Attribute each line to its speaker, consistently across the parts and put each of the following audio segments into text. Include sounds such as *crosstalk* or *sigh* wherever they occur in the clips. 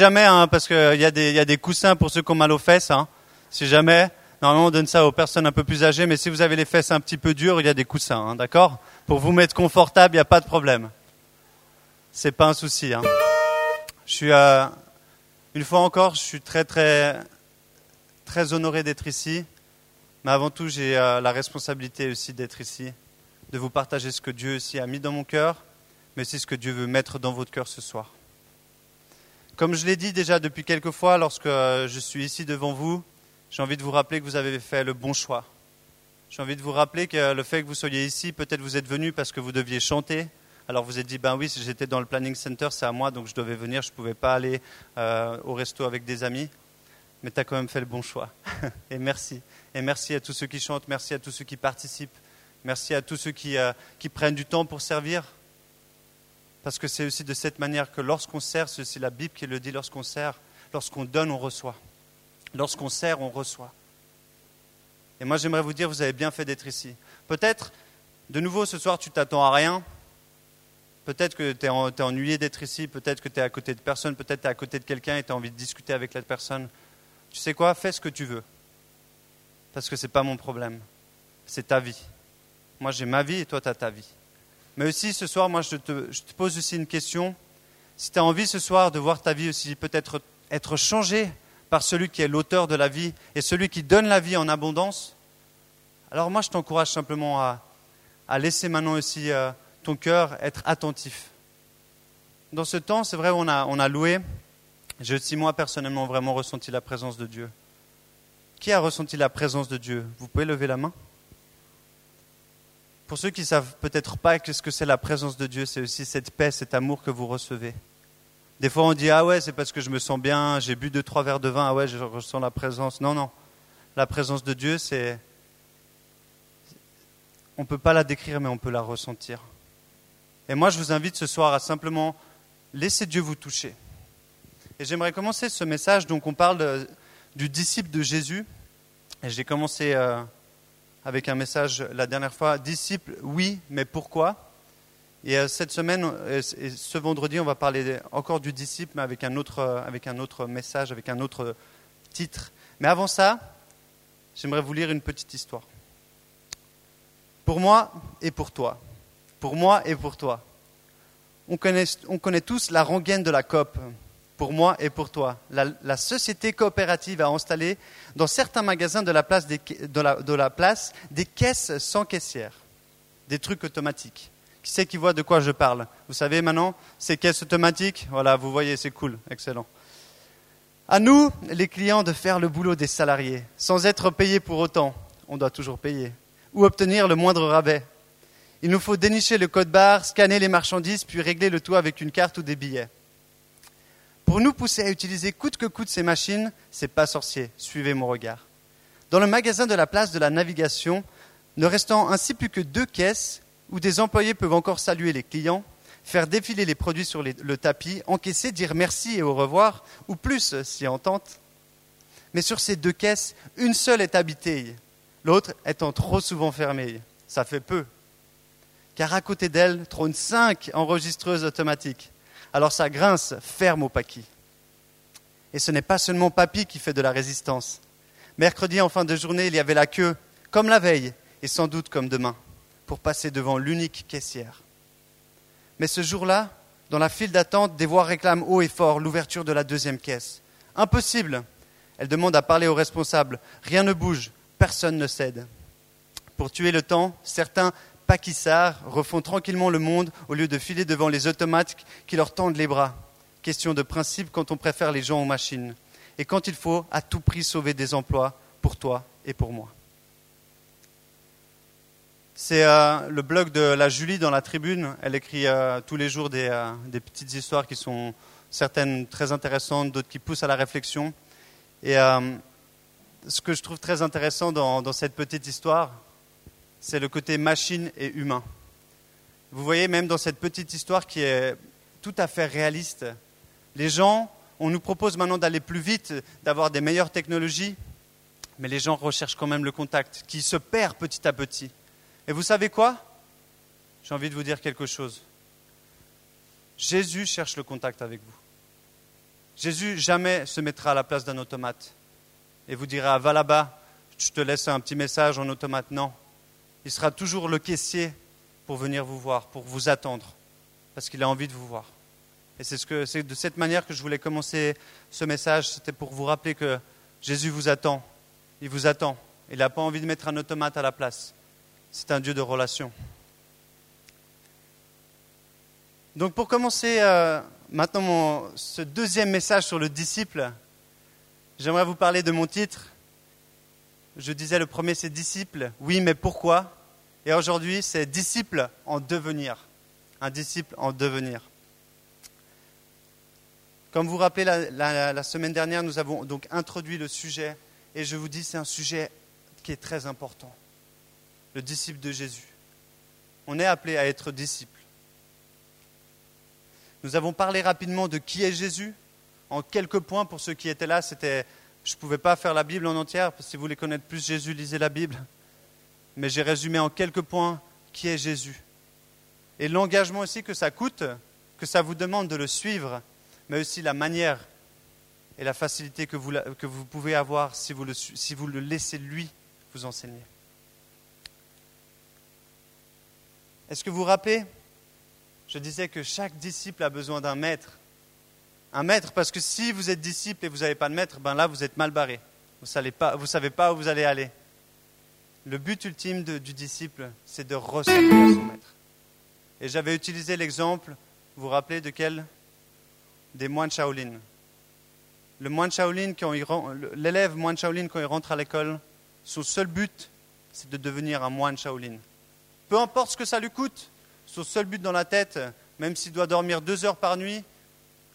Speaker 1: jamais, hein, parce qu'il y, a des- y a des coussins pour ceux qui ont mal aux fesses. Hein. Si jamais, normalement on donne ça aux personnes un peu plus âgées, mais si vous avez les fesses un petit peu dures, il y a des coussins, hein, d'accord? Pour vous mettre confortable, il n'y a pas de problème. C'est pas un souci. Je suis, euh, une fois encore, je suis très très très honoré d'être ici, mais avant tout, j'ai euh, la responsabilité aussi d'être ici, de vous partager ce que Dieu aussi a mis dans mon cœur, mais aussi ce que Dieu veut mettre dans votre cœur ce soir. Comme je l'ai dit déjà depuis quelques fois, lorsque euh, je suis ici devant vous, j'ai envie de vous rappeler que vous avez fait le bon choix. J'ai envie de vous rappeler que le fait que vous soyez ici, peut-être vous êtes venu parce que vous deviez chanter. Alors vous êtes dit, ben oui, si j'étais dans le planning center, c'est à moi, donc je devais venir, je ne pouvais pas aller euh, au resto avec des amis. Mais tu as quand même fait le bon choix. *laughs* Et merci. Et merci à tous ceux qui chantent, merci à tous ceux qui participent, merci à tous ceux qui, euh, qui prennent du temps pour servir. Parce que c'est aussi de cette manière que lorsqu'on sert, c'est la Bible qui le dit, lorsqu'on sert, lorsqu'on donne, on reçoit. Lorsqu'on sert, on reçoit. Et moi, j'aimerais vous dire, vous avez bien fait d'être ici. Peut-être, de nouveau, ce soir, tu t'attends à rien. Peut-être que tu es, ennuyé d'être ici, peut-être que tu es à côté de personne, peut-être tu es à côté de quelqu'un et tu as envie de discuter avec la personne. Tu sais quoi Fais ce que tu veux. Parce que ce n'est pas mon problème. C'est ta vie. Moi, j'ai ma vie et toi, tu as ta vie. Mais aussi, ce soir, moi, je te, je pose aussi une question. Si tu as envie ce soir de voir ta vie aussi peut-être être changée par celui qui est l'auteur de la vie et celui qui donne la vie en abondance, alors moi, je t'encourage simplement à, laisser maintenant aussi euh, ton cœur être attentif. Dans ce temps, c'est vrai, on a, on a loué. J'ai aussi, moi, personnellement, vraiment ressenti la présence de Dieu. Qui a ressenti la présence de Dieu? Vous pouvez lever la main pour ceux qui ne savent peut-être pas ce que c'est la présence de Dieu, c'est aussi cette paix, cet amour que vous recevez. Des fois, on dit Ah ouais, c'est parce que je me sens bien, j'ai bu deux, trois verres de vin, ah ouais, je ressens la présence. Non, non. La présence de Dieu, c'est. On ne peut pas la décrire, mais on peut la ressentir. Et moi, je vous invite ce soir à simplement laisser Dieu vous toucher. Et j'aimerais commencer ce message. Donc, on parle de, du disciple de Jésus. Et j'ai commencé. Euh, avec un message la dernière fois, disciple, oui, mais pourquoi? Et euh, cette semaine, et ce vendredi, on va parler encore du disciple, mais avec un autre, avec un autre message, avec un autre titre. Mais avant ça, j'aimerais vous lire une petite histoire. Pour moi et pour toi. Pour moi et pour toi. On connaît, on connaît tous la rengaine de la COP pour moi et pour toi. La, société coopérative a installé dans certains magasins de la, place des, de la place des caisses sans caissière, des trucs automatiques. Qui c'est qui voit de quoi je parle? Vous savez maintenant, ces caisses automatiques, voilà, vous voyez, c'est cool, excellent. À nous, les clients, de faire le boulot des salariés, sans être payés pour autant, on doit toujours payer, ou obtenir le moindre rabais. Il nous faut dénicher le code barre, scanner les marchandises, puis régler le tout avec une carte ou des billets. Pour nous pousser à utiliser coûte que coûte ces machines, c'est pas sorcier. Suivez mon regard. Dans le magasin de la place de la navigation, ne restant ainsi plus que deux caisses où des employés peuvent encore saluer les clients, faire défiler les produits sur le tapis, encaisser, dire merci et au revoir, ou plus si on tente. Mais sur ces deux caisses, une seule est habitée, l'autre étant trop souvent fermée. Ça fait peu. Car à côté d'elle trônent cinq enregistreuses automatiques alors ça grince ferme au paquis. Et ce n'est pas seulement Papy qui fait de la résistance. Mercredi, en fin de journée, il y avait la queue, comme la veille, et sans doute comme demain, pour passer devant l'unique caissière. Mais ce jour-là, dans la file d'attente, des voix réclament haut et fort l'ouverture de la deuxième caisse. Impossible. Elle demande à parler au responsable. Rien ne bouge, personne ne cède. Pour tuer le temps, certains paquissards refont tranquillement le monde au lieu de filer devant les automates qui leur tendent les bras. Question de principe quand on préfère les gens aux machines. Et quand il faut à tout prix sauver des emplois pour toi et pour moi. C'est euh, le blog de la Julie dans la tribune. Elle écrit euh, tous les jours des, euh, des, petites histoires qui sont certaines très intéressantes, d'autres qui poussent à la réflexion. Et ce que je trouve très intéressant dans cette petite histoire, c'est le côté machine et humain. Vous voyez, même dans cette petite histoire qui est tout à fait réaliste, les gens, on nous propose maintenant d'aller plus vite, d'avoir des meilleures technologies, mais les gens recherchent quand même le contact, qui se perd petit à petit. Et vous savez quoi? J'ai envie de vous dire quelque chose. Jésus cherche le contact avec vous. Jésus jamais se mettra à la place d'un automate et vous dira va là-bas, je te laisse un petit message en automate. Non, il sera toujours le caissier pour venir vous voir, pour vous attendre, parce qu'il a envie de vous voir. Et c'est, ce que, c'est de cette manière que je voulais commencer ce message, c'était pour vous rappeler que Jésus vous attend, il vous attend, il n'a pas envie de mettre un automate à la place. C'est un Dieu de relation. Donc pour commencer euh, maintenant ce deuxième message sur le disciple, j'aimerais vous parler de mon titre. Je disais le premier c'est disciple, oui mais pourquoi? Et aujourd'hui c'est disciple en devenir, un disciple en devenir. Comme vous vous rappelez, la, semaine dernière, nous avons donc introduit le sujet, et je vous dis, c'est un sujet qui est très important. Le disciple de Jésus. On est appelé à être disciple. Nous avons parlé rapidement de qui est Jésus. En quelques points, pour ceux qui étaient là, c'était, je ne pouvais pas faire la Bible en entière, si vous voulez connaître plus Jésus, lisez la Bible. Mais j'ai résumé en quelques points qui est Jésus. Et l'engagement aussi que ça coûte, que ça vous demande de le suivre, mais aussi la manière et la facilité que vous, que vous pouvez avoir si vous, le, si vous le laissez lui vous enseigner. Est-ce que vous rappelez? Je disais que chaque disciple a besoin d'un maître. Un maître, parce que si vous êtes disciple et vous n'avez pas de maître, ben là, vous êtes mal barré. Vous ne savez, pas où vous allez aller. Le but ultime du disciple, c'est de ressembler à son maître. Et j'avais utilisé l'exemple, vous vous rappelez de quel? Des moines Shaolin. Le moine Shaolin, l'élève moine Shaolin, quand il rentre à l'école, son seul but, c'est de devenir un moine Shaolin. Peu importe ce que ça lui coûte, son seul but dans la tête, même s'il doit dormir deux heures par nuit,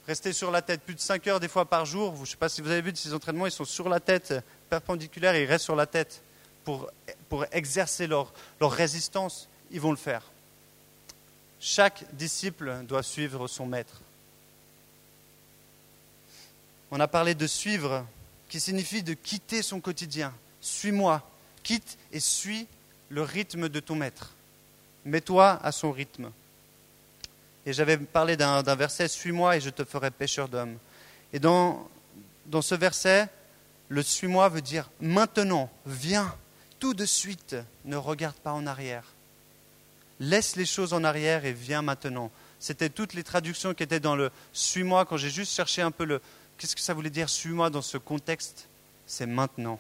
Speaker 1: rester sur la tête plus de cinq heures des fois par jour. Je ne sais pas si vous avez vu de ces entraînements, ils sont sur la tête, perpendiculaires, et ils restent sur la tête pour, exercer leur, résistance. Ils vont le faire. Chaque disciple doit suivre son maître. On a parlé de suivre, qui signifie de quitter son quotidien. Suis-moi, quitte et suis le rythme de ton maître. Mets-toi à son rythme. Et j'avais parlé d'un verset, Suis-moi et je te ferai pêcheur d'hommes. Et dans ce verset, le suis-moi veut dire maintenant, viens, tout de suite, ne regarde pas en arrière. Laisse les choses en arrière et viens maintenant. C'était toutes les traductions qui étaient dans le suis-moi quand j'ai juste cherché un peu le, Qu'est-ce que ça voulait dire Suis-moi dans ce contexte. C'est maintenant.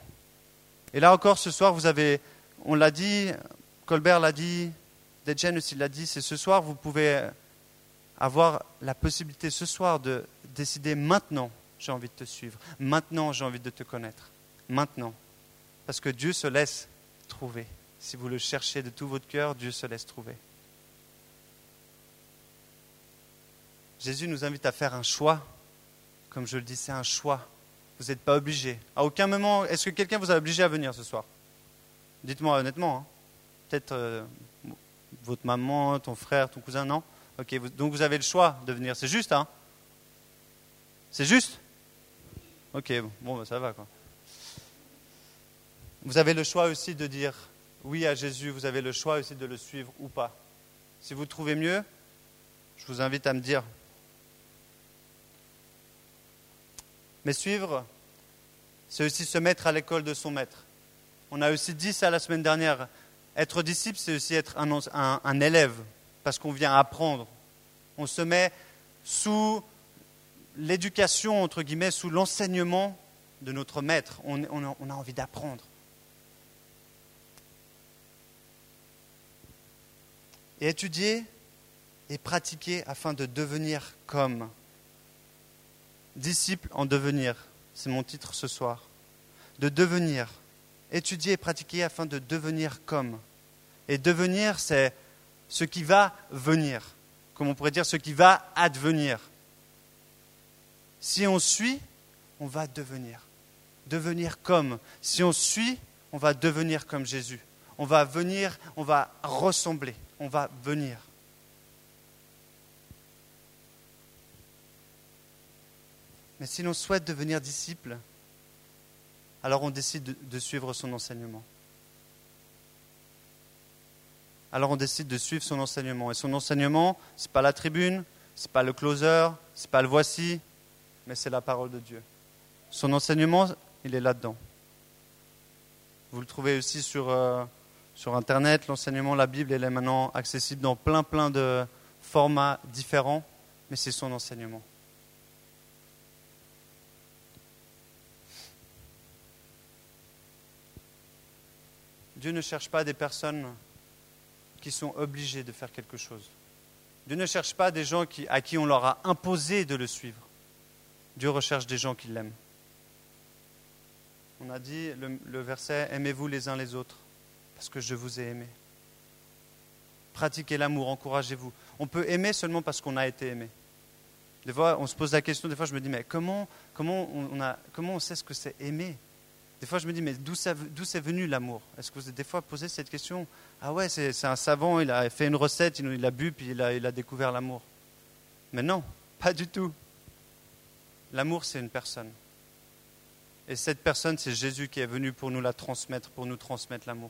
Speaker 1: Et là encore, ce soir, vous avez, on l'a dit, Colbert l'a dit, Dejen aussi l'a dit, c'est ce soir, vous pouvez avoir la possibilité ce soir de décider maintenant, j'ai envie de te suivre. Maintenant, j'ai envie de te connaître. Maintenant. Parce que Dieu se laisse trouver. Si vous le cherchez de tout votre cœur, Dieu se laisse trouver. Jésus nous invite à faire un choix comme je le dis, c'est un choix. Vous n'êtes pas obligé. À aucun moment, est-ce que quelqu'un vous a obligé à venir ce soir? Dites-moi honnêtement. Hein. Peut-être euh, votre maman, ton frère, ton cousin, non? Ok, donc vous avez le choix de venir. C'est juste, hein? C'est juste? Ok, bon, ben, ça va, quoi. Vous avez le choix aussi de dire oui à Jésus, vous avez le choix aussi de le suivre ou pas. Si vous trouvez mieux, je vous invite à me dire Mais suivre, c'est aussi se mettre à l'école de son maître. On a aussi dit ça la semaine dernière. Être disciple, c'est aussi être un, élève, parce qu'on vient apprendre. On se met sous l'éducation, entre guillemets, sous l'enseignement de notre maître. On, on a envie d'apprendre. Et étudier et pratiquer afin de devenir comme Disciple en devenir, c'est mon titre ce soir. De devenir, étudier et pratiquer afin de devenir comme. Et devenir, c'est ce qui va venir, comme on pourrait dire ce qui va advenir. Si on suit, on va devenir. Devenir comme. Si on suit, on va devenir comme Jésus. On va venir, on va ressembler, on va venir. Mais si l'on souhaite devenir disciple, alors on décide de, suivre son enseignement. Alors on décide de suivre son enseignement. Et son enseignement, ce n'est pas la tribune, ce n'est pas le closer, ce n'est pas le voici, mais c'est la parole de Dieu. Son enseignement, il est là-dedans. Vous le trouvez aussi sur, euh, sur Internet, l'enseignement, la Bible, elle est maintenant accessible dans plein, plein de formats différents, mais c'est son enseignement. Dieu ne cherche pas des personnes qui sont obligées de faire quelque chose. Dieu ne cherche pas des gens à qui on leur a imposé de le suivre. Dieu recherche des gens qui l'aiment. On a dit le, verset Aimez-vous les uns les autres, parce que je vous ai aimé. Pratiquez l'amour, encouragez-vous. On peut aimer seulement parce qu'on a été aimé. Des fois, on se pose la question, des fois je me dis, mais comment, comment, on, a, comment on sait ce que c'est aimer? Des fois je me dis, mais d'où c'est venu l'amour? Est-ce que vous avez des fois posé cette question? Ah ouais, c'est un savant, il a fait une recette, il, il a bu, puis il a, il a découvert l'amour. Mais non, pas du tout. L'amour, c'est une personne. Et cette personne, c'est Jésus qui est venu pour nous la transmettre, pour nous transmettre l'amour.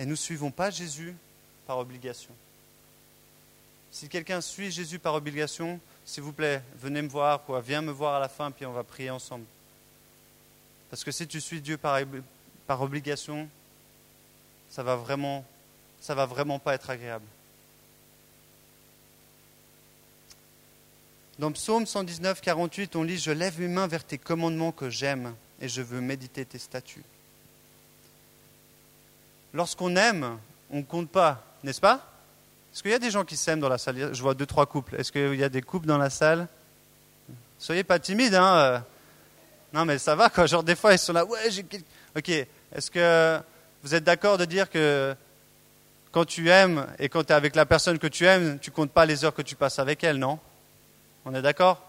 Speaker 1: Et nous ne suivons pas Jésus par obligation. Si quelqu'un suit Jésus par obligation, s'il vous plaît, venez me voir, quoi, viens me voir à la fin, puis on va prier ensemble. Parce que si tu suis Dieu par, obligation, ça va vraiment, ça va vraiment pas être agréable. Dans Psaume 119, 48, on lit Je lève mes mains vers tes commandements que j'aime et je veux méditer tes statuts. Lorsqu'on aime, on ne compte pas, n'est-ce pas? Est-ce qu'il y a des gens qui s'aiment dans la salle? Je vois deux, trois couples. Est-ce qu'il y a des couples dans la salle? Soyez pas timides, hein euh. Non, mais ça va, quoi. Genre, des fois, ils sont là, ouais, j'ai. Ok. Est-ce que vous êtes d'accord de dire que quand tu aimes et quand tu es avec la personne que tu aimes, tu comptes pas les heures que tu passes avec elle, non? On est d'accord?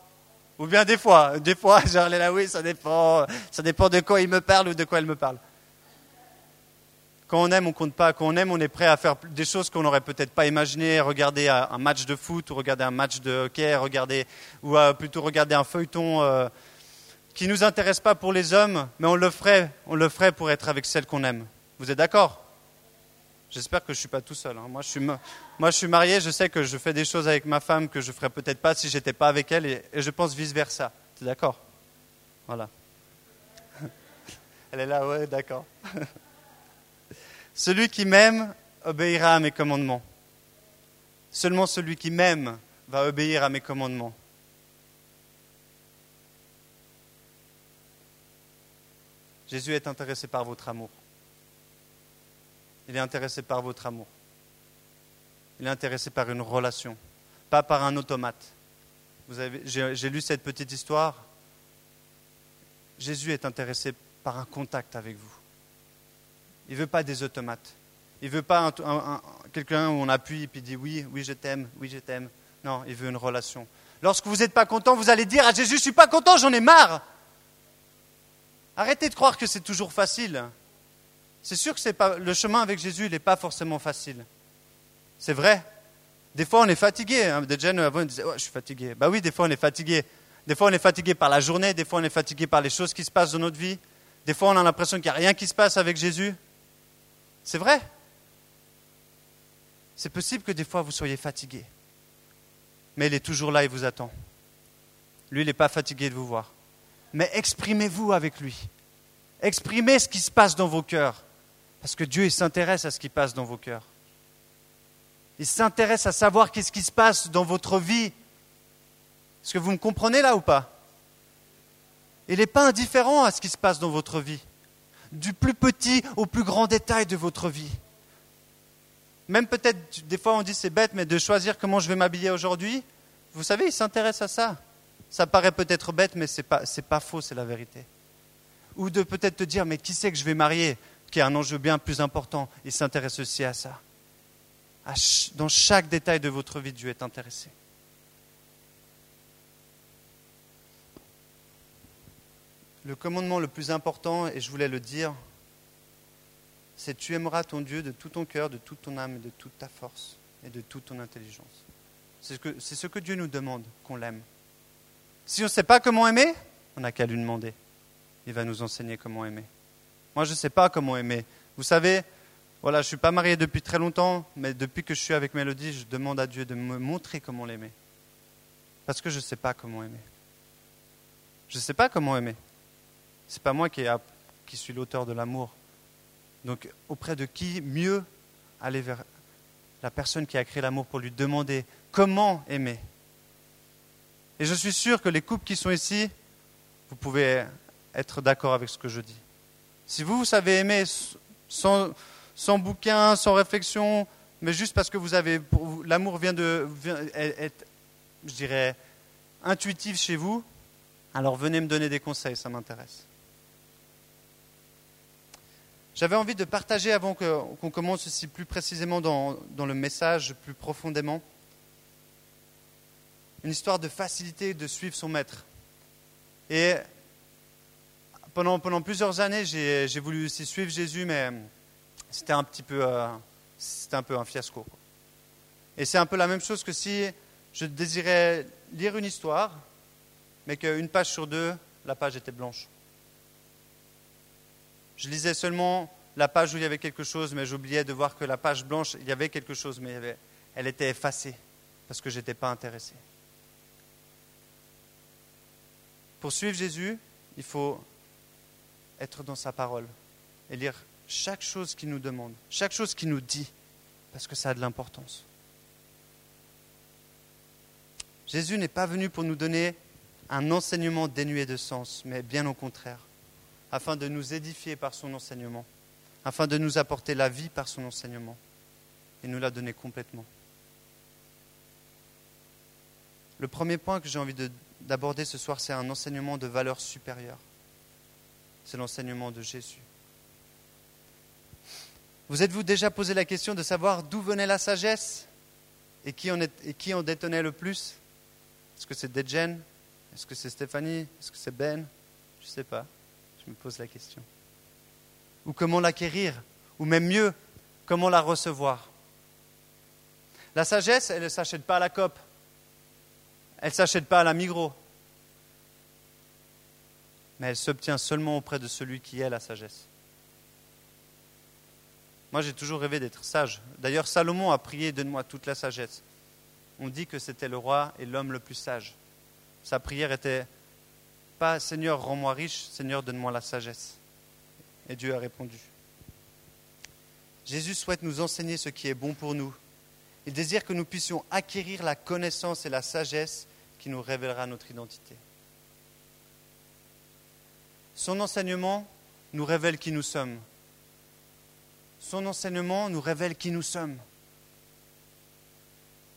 Speaker 1: Ou bien des fois, des fois, *laughs* genre là, oui, ça dépend, ça dépend de quoi il me parle ou de quoi elle me parle. Quand on aime, on compte pas. Quand on aime, on est prêt à faire des choses qu'on n'aurait peut-être pas imaginées. Regarder un match de foot, ou regarder un match de hockey, regarder, ou euh, plutôt regarder un feuilleton euh, qui nous intéresse pas pour les hommes, mais on le ferait, on le ferait pour être avec celle qu'on aime. Vous êtes d'accord? J'espère que je ne suis pas tout seul. Hein. Moi, je suis, moi, je suis marié, je sais que je fais des choses avec ma femme que je ne ferais peut-être pas si je n'étais pas avec elle, et, je pense vice-versa. Tu es d'accord? Voilà. *laughs* Elle est là, ouais, d'accord. *laughs* Celui qui m'aime obéira à mes commandements. Seulement celui qui m'aime va obéir à mes commandements. Jésus est intéressé par votre amour. Il est intéressé par votre amour. Il est intéressé par une relation, pas par un automate. J'ai lu cette petite histoire. Jésus est intéressé par un contact avec vous. Il ne veut pas des automates. Il ne veut pas quelqu'un où on appuie et puis dit oui, oui, je t'aime, oui, je t'aime. Non, il veut une relation. Lorsque vous n'êtes pas content, vous allez dire à Jésus, je ne suis pas content, j'en ai marre. Arrêtez de croire que c'est toujours facile. C'est sûr que pas, le chemin avec Jésus n'est pas forcément facile. C'est vrai. Des fois, on est fatigué. Hein. Des jeunes avant, ils disaient Je suis fatigué. Bah oui, des fois, on est fatigué. Des fois, on est fatigué par la journée. Des fois, on est fatigué par les choses qui se passent dans notre vie. Des fois, on a l'impression qu'il n'y a rien qui se passe avec Jésus. C'est vrai. C'est possible que des fois, vous soyez fatigué. Mais il est toujours là, il vous attend. Lui, il n'est pas fatigué de vous voir. Mais exprimez-vous avec lui. Exprimez ce qui se passe dans vos cœurs. Parce que Dieu, il s'intéresse à ce qui passe dans vos cœurs. Il s'intéresse à savoir qu'est-ce qui se passe dans votre vie. Est-ce que vous me comprenez là ou pas? Il n'est pas indifférent à ce qui se passe dans votre vie. Du plus petit au plus grand détail de votre vie. Même peut-être, des fois on dit c'est bête, mais de choisir comment je vais m'habiller aujourd'hui, vous savez, il s'intéresse à ça. Ça paraît peut-être bête, mais ce n'est pas, faux, c'est la vérité. Ou de peut-être te dire, mais qui c'est que je vais marier qui est un enjeu bien plus important? Il s'intéresse aussi à ça. dans chaque détail de votre vie, Dieu est intéressé. Le commandement le plus important, et je voulais le dire, c'est tu aimeras ton Dieu de tout ton cœur, de toute ton âme, de toute ta force et de toute ton intelligence. C'est ce, ce que Dieu nous demande, qu'on l'aime. Si on ne sait pas comment aimer, on n'a qu'à lui demander. Il va nous enseigner comment aimer. Moi, je ne sais pas comment aimer. Vous savez, voilà, je ne suis pas marié depuis très longtemps, mais depuis que je suis avec Mélodie, je demande à Dieu de me montrer comment l'aimer. Parce que je ne sais pas comment aimer. Je ne sais pas comment aimer. Ce n'est pas moi qui, suis l'auteur de l'amour. Donc auprès de qui mieux aller vers la personne qui a créé l'amour pour lui demander comment aimer? Et je suis sûr que les couples qui sont ici, vous pouvez être d'accord avec ce que je dis. Si vous, savez aimer sans, bouquin, sans réflexion, mais juste parce que vous avez, l'amour vient de, je dirais, intuitif chez vous, alors venez me donner des conseils, ça m'intéresse. J'avais envie de partager avant qu'on commence ici plus précisément dans, le message, plus profondément, une histoire de facilité de suivre son maître. Et pendant, plusieurs années, j'ai voulu aussi suivre Jésus, mais c'était un petit peu, euh, un peu un fiasco. Et c'est un peu la même chose que si je désirais lire une histoire, mais qu'une page sur deux, la page était blanche. Je lisais seulement la page où il y avait quelque chose, mais j'oubliais de voir que la page blanche, il y avait quelque chose, mais elle était effacée parce que je n'étais pas intéressé. Pour suivre Jésus, il faut être dans sa parole et lire chaque chose qu'il nous demande, chaque chose qu'il nous dit, parce que ça a de l'importance. Jésus n'est pas venu pour nous donner un enseignement dénué de sens, mais bien au contraire, afin de nous édifier par son enseignement, afin de nous apporter la vie par son enseignement. Il nous l'a donné complètement. Le premier point que j'ai envie d'aborder ce soir, c'est un enseignement de valeur supérieure. C'est l'enseignement de Jésus. Vous êtes-vous déjà posé la question de savoir d'où venait la sagesse et qui en, et en détenait le plus? Est-ce que c'est Dejen Est-ce que c'est Stéphanie? Est-ce que c'est Ben? Je ne sais pas. Je me pose la question. Ou comment l'acquérir Ou même mieux, comment la recevoir La sagesse, elle ne s'achète pas à la COP. Elle ne s'achète pas à la Migros. Mais elle s'obtient seulement auprès de celui qui est la sagesse. Moi, j'ai toujours rêvé d'être sage. D'ailleurs, Salomon a prié Donne-moi toute la sagesse. On dit que c'était le roi et l'homme le plus sage. Sa prière était Seigneur, rends-moi riche, Seigneur, donne-moi la sagesse. Et Dieu a répondu. Jésus souhaite nous enseigner ce qui est bon pour nous. Il désire que nous puissions acquérir la connaissance et la sagesse qui nous révélera notre identité. Son enseignement nous révèle qui nous sommes son enseignement nous révèle qui nous sommes.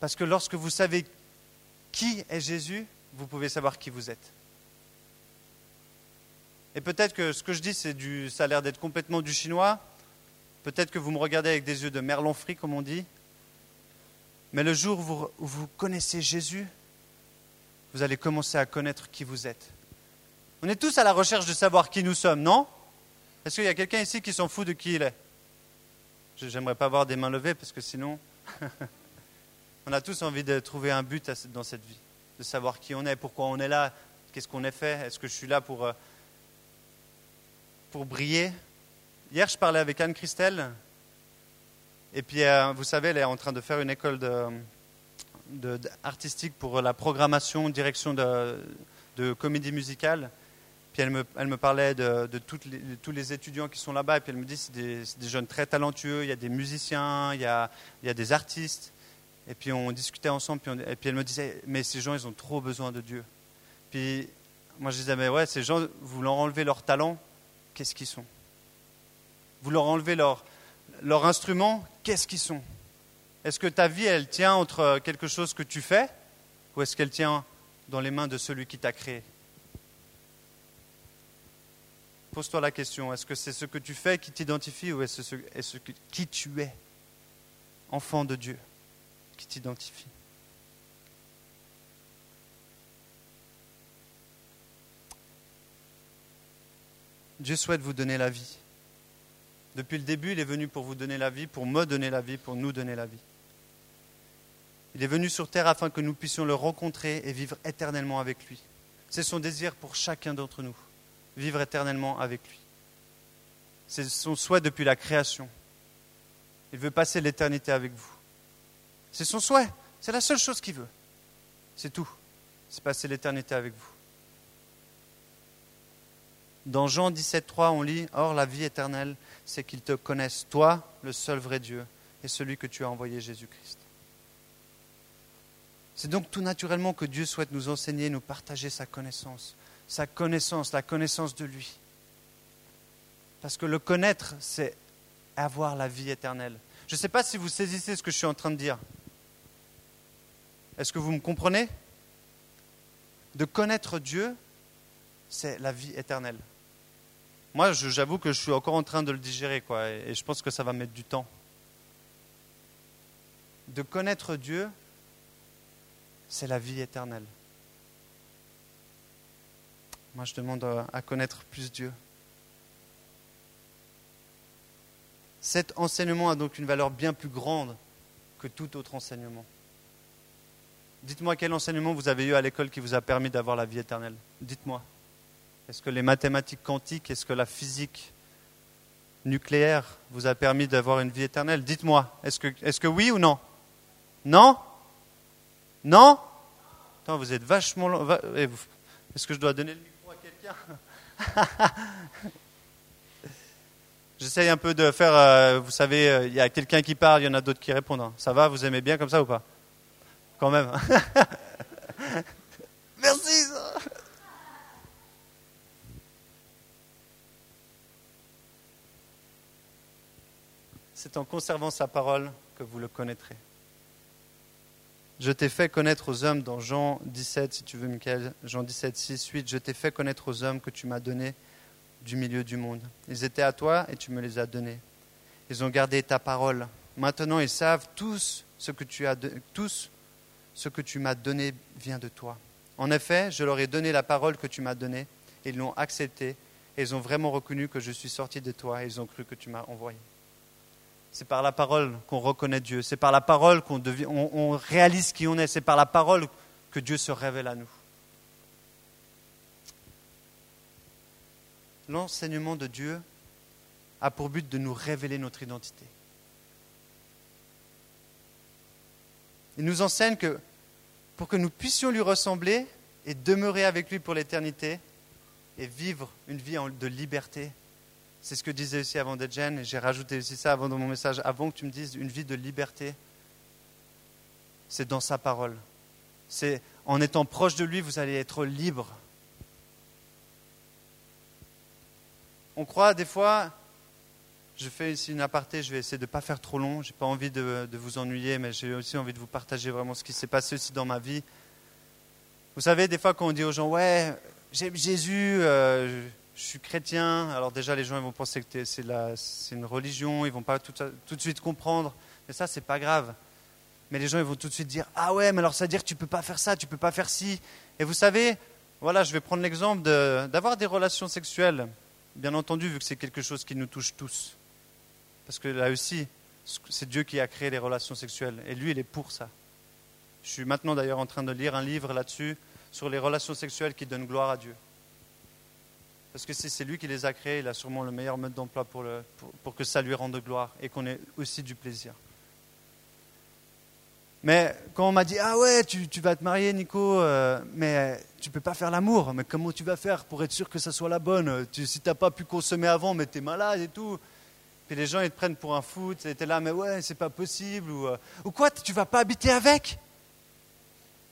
Speaker 1: Parce que lorsque vous savez qui est Jésus, vous pouvez savoir qui vous êtes. Et peut-être que ce que je dis, c'est du, ça a l'air d'être complètement du chinois. Peut-être que vous me regardez avec des yeux de merlon frit, comme on dit. Mais le jour où vous, où vous connaissez Jésus, vous allez commencer à connaître qui vous êtes. On est tous à la recherche de savoir qui nous sommes, non? Est-ce qu'il y a quelqu'un ici qui s'en fout de qui il est? J'aimerais pas avoir des mains levées parce que sinon, *laughs* on a tous envie de trouver un but dans cette vie, de savoir qui on est, pourquoi on est là, qu'est-ce qu'on est fait, est-ce que je suis là pour, euh, pour briller. Hier, je parlais avec Anne-Christelle, et puis euh, vous savez, elle est en train de faire une école de, artistique pour la programmation, direction de, comédie musicale. Puis elle me, parlait de, tous les étudiants qui sont là-bas. Et puis elle me dit c'est des, jeunes très talentueux. Il y a des musiciens, il y a, des artistes. Et puis on discutait ensemble. et puis elle me disait mais ces gens, ils ont trop besoin de Dieu. Puis moi je disais mais ouais, ces gens, vous leur enlevez leur talent, qu'est-ce qu'ils sont? Vous leur enlevez leur, leur instrument, qu'est-ce qu'ils sont? Est-ce que ta vie, elle tient entre quelque chose que tu fais ou est-ce qu'elle tient dans les mains de celui qui t'a créé? Pose-toi la question, est-ce que c'est ce que tu fais qui t'identifie ou est-ce ce, est ce qui tu es? Enfant de Dieu, qui t'identifie. Dieu souhaite vous donner la vie. Depuis le début, il est venu pour vous donner la vie, pour me donner la vie, pour nous donner la vie. Il est venu sur terre afin que nous puissions le rencontrer et vivre éternellement avec lui. C'est son désir pour chacun d'entre nous vivre éternellement avec lui. C'est son souhait depuis la création. Il veut passer l'éternité avec vous. C'est son souhait. C'est la seule chose qu'il veut. C'est tout. C'est passer l'éternité avec vous. Dans Jean 17.3, on lit Or, la vie éternelle, c'est qu'ils te connaissent, toi, le seul vrai Dieu, et celui que tu as envoyé, Jésus-Christ. C'est donc tout naturellement que Dieu souhaite nous enseigner, nous partager sa connaissance, sa connaissance, la connaissance de lui. Parce que le connaître, c'est avoir la vie éternelle. Je ne sais pas si vous saisissez ce que je suis en train de dire. Est-ce que vous me comprenez? De connaître Dieu, c'est la vie éternelle. Moi, j'avoue que je suis encore en train de le digérer, quoi, et je pense que ça va mettre du temps. De connaître Dieu, c'est la vie éternelle. Moi, je demande à connaître plus Dieu. Cet enseignement a donc une valeur bien plus grande que tout autre enseignement. Dites-moi quel enseignement vous avez eu à l'école qui vous a permis d'avoir la vie éternelle. Dites-moi. Est-ce que les mathématiques quantiques, est-ce que la physique nucléaire vous a permis d'avoir une vie éternelle? Dites-moi. Est-ce que, oui ou non? Non? Non? Attends, vous êtes vachement... Eh, est-ce que je dois donner le micro à quelqu'un? *laughs* J'essaye un peu de faire, euh, vous savez, euh, il y a quelqu'un qui parle, il y en a d'autres qui répondent. Hein. Ça va, vous aimez bien comme ça ou pas? Quand même. *laughs* Merci. C'est en conservant sa parole que vous le connaîtrez. Je t'ai fait connaître aux hommes dans Jean 17, si tu veux, Michael, Jean 17, 6, 8. Je t'ai fait connaître aux hommes que tu m'as donnés du milieu du monde. Ils étaient à toi et tu me les as donnés. Ils ont gardé ta parole. Maintenant, ils savent tous ce que tu as, tous ce que tu m'as donné vient de toi. En effet, je leur ai donné la parole que tu m'as donnée ils l'ont acceptée et ils ont vraiment reconnu que je suis sorti de toi et ils ont cru que tu m'as envoyé. C'est par la parole qu'on reconnaît Dieu. C'est par la parole qu'on on, réalise qui on est. C'est par la parole que Dieu se révèle à nous. L'enseignement de Dieu a pour but de nous révéler notre identité. Il nous enseigne que pour que nous puissions lui ressembler et demeurer avec lui pour l'éternité et vivre une vie de liberté, c'est ce que disait aussi avant d'être et j'ai rajouté aussi ça avant dans mon message, avant que tu me dises une vie de liberté, c'est dans sa parole. C'est en étant proche de lui, vous allez être libre. On croit des fois, je fais ici une aparté, je vais essayer de ne pas faire trop long, je n'ai pas envie de, vous ennuyer, mais j'ai aussi envie de vous partager vraiment ce qui s'est passé aussi dans ma vie. Vous savez, des fois quand on dit aux gens, ouais, j'aime Jésus, euh, je suis chrétien. Alors déjà, les gens ils vont penser que c'est une religion, ils vont pas tout, de suite comprendre. Mais ça, c'est pas grave. Mais les gens ils vont tout de suite dire ah ouais, mais alors ça veut dire que tu peux pas faire ça, tu peux pas faire ci. Et vous savez, voilà, je vais prendre l'exemple d'avoir des relations sexuelles. Bien entendu, vu que c'est quelque chose qui nous touche tous. Parce que là aussi, c'est Dieu qui a créé les relations sexuelles. Et lui, il est pour ça. Je suis maintenant d'ailleurs en train de lire un livre là-dessus, sur les relations sexuelles qui donnent gloire à Dieu. Parce que c'est lui qui les a créés, il a sûrement le meilleur mode d'emploi pour, pour, que ça lui rende gloire et qu'on ait aussi du plaisir. Mais quand on m'a dit Ah ouais, tu, vas te marier, Nico, euh, mais tu peux pas faire l'amour. Mais comment tu vas faire pour être sûr que ça soit la bonne? Tu, Si tu n'as pas pu consommer avant, mais tu es malade et tout. Puis les gens, ils te prennent pour un fou. Tu es là, mais ouais, c'est pas possible. Ou, euh, ou quoi, tu vas pas habiter avec?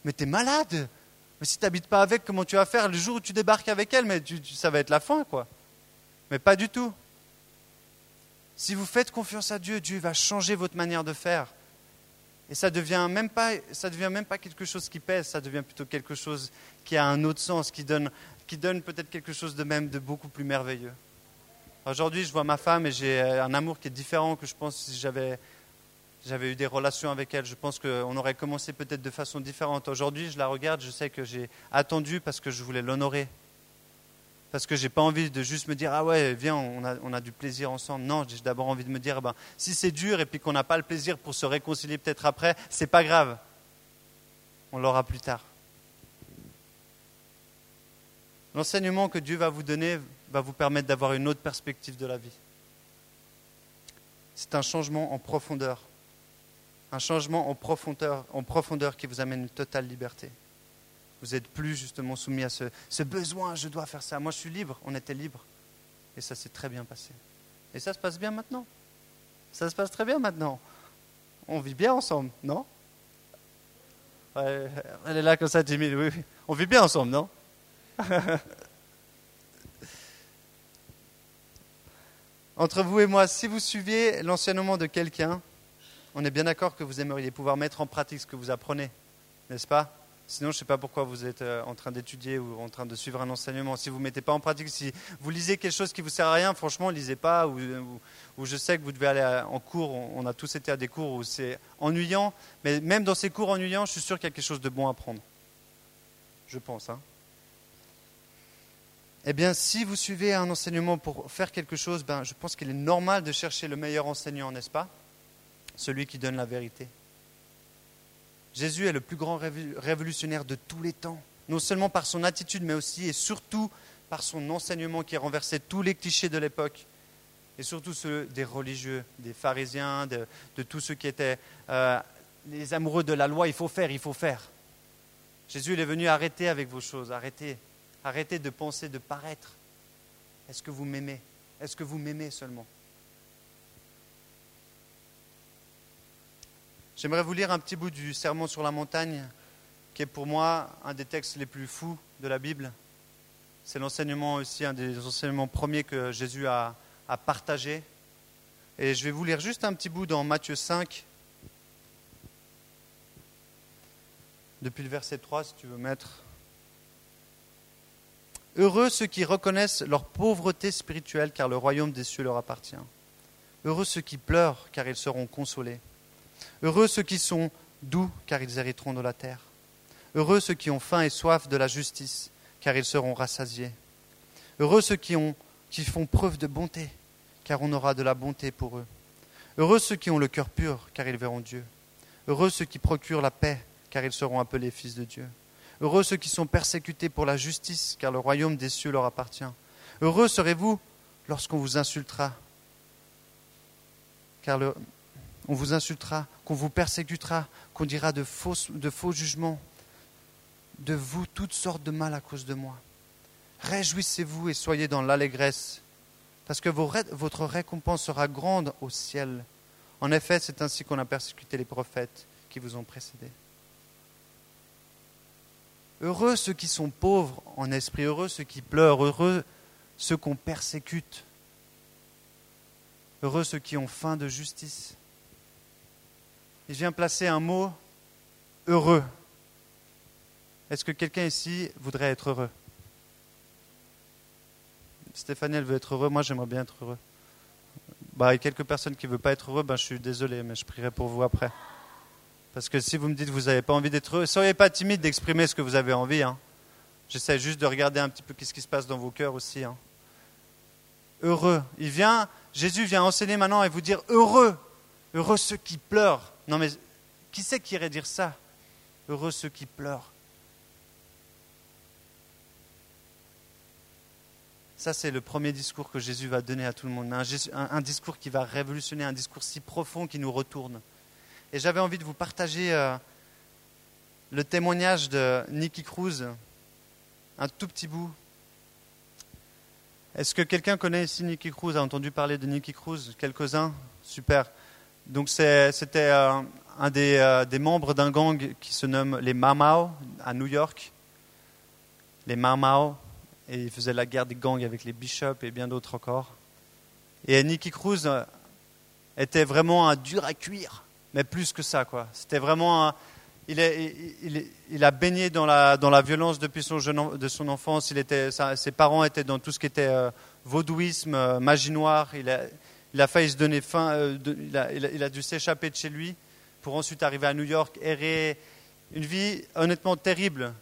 Speaker 1: Mais tu es malade? Mais si tu n'habites pas avec, comment tu vas faire le jour où tu débarques avec elle? Mais ça va être la fin, quoi. Mais pas du tout. Si vous faites confiance à Dieu, Dieu va changer votre manière de faire. Et ça devient même pas, devient même pas quelque chose qui pèse, ça devient plutôt quelque chose qui a un autre sens, qui donne, qui donne peut-être quelque chose de même de beaucoup plus merveilleux. Aujourd'hui, je vois ma femme et j'ai un amour qui est différent que je pense si j'avais j'avais eu des relations avec elle. Je pense qu'on aurait commencé peut-être de façon différente. Aujourd'hui, je la regarde, je sais que j'ai attendu parce que je voulais l'honorer. Parce que je n'ai pas envie de juste me dire, ah ouais, viens, on a, on a du plaisir ensemble. Non, j'ai d'abord envie de me dire, ben, si c'est dur et puis qu'on n'a pas le plaisir pour se réconcilier peut-être après, c'est pas grave. On l'aura plus tard. L'enseignement que Dieu va vous donner va vous permettre d'avoir une autre perspective de la vie. c'est un changement en profondeur. Un changement en profondeur, en profondeur qui vous amène une totale liberté. Vous n'êtes plus justement soumis à ce, besoin, je dois faire ça. Moi, je suis libre, on était libre. Et ça s'est très bien passé. Et ça se passe bien maintenant. Ça se passe très bien maintenant. On vit bien ensemble, non? Elle est là comme ça, Jimmy. Oui, oui. On vit bien ensemble, non? *laughs* Entre vous et moi, si vous suiviez l'enseignement de quelqu'un, on est bien d'accord que vous aimeriez pouvoir mettre en pratique ce que vous apprenez, n'est-ce pas? Sinon, je ne sais pas pourquoi vous êtes euh, en train d'étudier ou en train de suivre un enseignement. Si vous ne mettez pas en pratique, si vous lisez quelque chose qui ne vous sert à rien, franchement, ne lisez pas. Ou, je sais que vous devez aller en cours. On a tous été à des cours où c'est ennuyant. Mais même dans ces cours ennuyants, je suis sûr qu'il y a quelque chose de bon à prendre. Je pense. Hein eh bien, si vous suivez un enseignement pour faire quelque chose, ben, je pense qu'il est normal de chercher le meilleur enseignant, n'est-ce pas? Celui qui donne la vérité. Jésus est le plus grand révolutionnaire de tous les temps, non seulement par son attitude, mais aussi et surtout par son enseignement qui renversait tous les clichés de l'époque, et surtout ceux des religieux, des pharisiens, de, tous ceux qui étaient euh, les amoureux de la loi. Il faut faire, il faut faire. Jésus est venu arrêter avec vos choses, arrêtez Arrêtez de penser de paraître. Est-ce que vous m'aimez? Est-ce que vous m'aimez seulement? J'aimerais vous lire un petit bout du Sermon sur la montagne, qui est pour moi un des textes les plus fous de la Bible. C'est l'enseignement aussi, un des enseignements premiers que Jésus a, partagé. Et je vais vous lire juste un petit bout dans Matthieu 5, depuis le verset 3, si tu veux mettre. Heureux ceux qui reconnaissent leur pauvreté spirituelle, car le royaume des cieux leur appartient. Heureux ceux qui pleurent, car ils seront consolés. Heureux ceux qui sont doux, car ils hériteront de la terre. Heureux ceux qui ont faim et soif de la justice, car ils seront rassasiés. Heureux ceux qui, ont, qui font preuve de bonté, car on aura de la bonté pour eux. Heureux ceux qui ont le cœur pur, car ils verront Dieu. Heureux ceux qui procurent la paix, car ils seront appelés fils de Dieu. Heureux ceux qui sont persécutés pour la justice, car le royaume des cieux leur appartient. Heureux serez-vous lorsqu'on vous insultera, car on vous insultera, qu'on vous persécutera, qu'on dira de faux, de faux jugements, de vous toutes sortes de mal à cause de moi. Réjouissez-vous et soyez dans l'allégresse, parce que votre récompense sera grande au ciel. En effet, c'est ainsi qu'on a persécuté les prophètes qui vous ont précédés. Heureux ceux qui sont pauvres en esprit, heureux ceux qui pleurent, heureux ceux qu'on persécute, heureux ceux qui ont faim de justice. Et je viens placer un mot heureux. Est-ce que quelqu'un ici voudrait être heureux? Stéphanie, elle veut être heureux, moi j'aimerais bien être heureux. Bah, a quelques personnes qui ne veulent pas être heureux, ben, je suis désolé, mais je prierai pour vous après. Parce que si vous me dites que vous n'avez pas envie d'être heureux, soyez pas timide d'exprimer ce que vous avez envie. Hein. J'essaie juste de regarder un petit peu ce qui se passe dans vos cœurs aussi. Hein. Heureux. Il vient, Jésus vient enseigner maintenant et vous dire heureux. Heureux ceux qui pleurent. Non mais qui c'est qui irait dire ça? Heureux ceux qui pleurent. Ça, c'est le premier discours que Jésus va donner à tout le monde. un discours qui va révolutionner, un discours si profond qui nous retourne. Et j'avais envie de vous partager euh, le témoignage de Nicky Cruz, un tout petit bout. Est-ce que quelqu'un connaît ici Nicky Cruz, a entendu parler de Nicky Cruz? Quelques-uns? Super. Donc c'était euh, un des, euh, des, membres d'un gang qui se nomme les Mau à New York. Les Mau. Et il faisait la guerre des gangs avec les Bishops et bien d'autres encore. Et Nicky Cruz était vraiment un dur à cuire mais plus que ça, quoi. C'était vraiment il, est, il, a baigné dans la, violence depuis son jeune, de son enfance. Ses parents étaient dans tout ce qui était euh, vaudouisme, euh, magie noire. Il a, il a failli se donner faim. Euh, il, a, il, a, dû s'échapper de chez lui pour ensuite arriver à New York, errer. Une vie honnêtement terrible.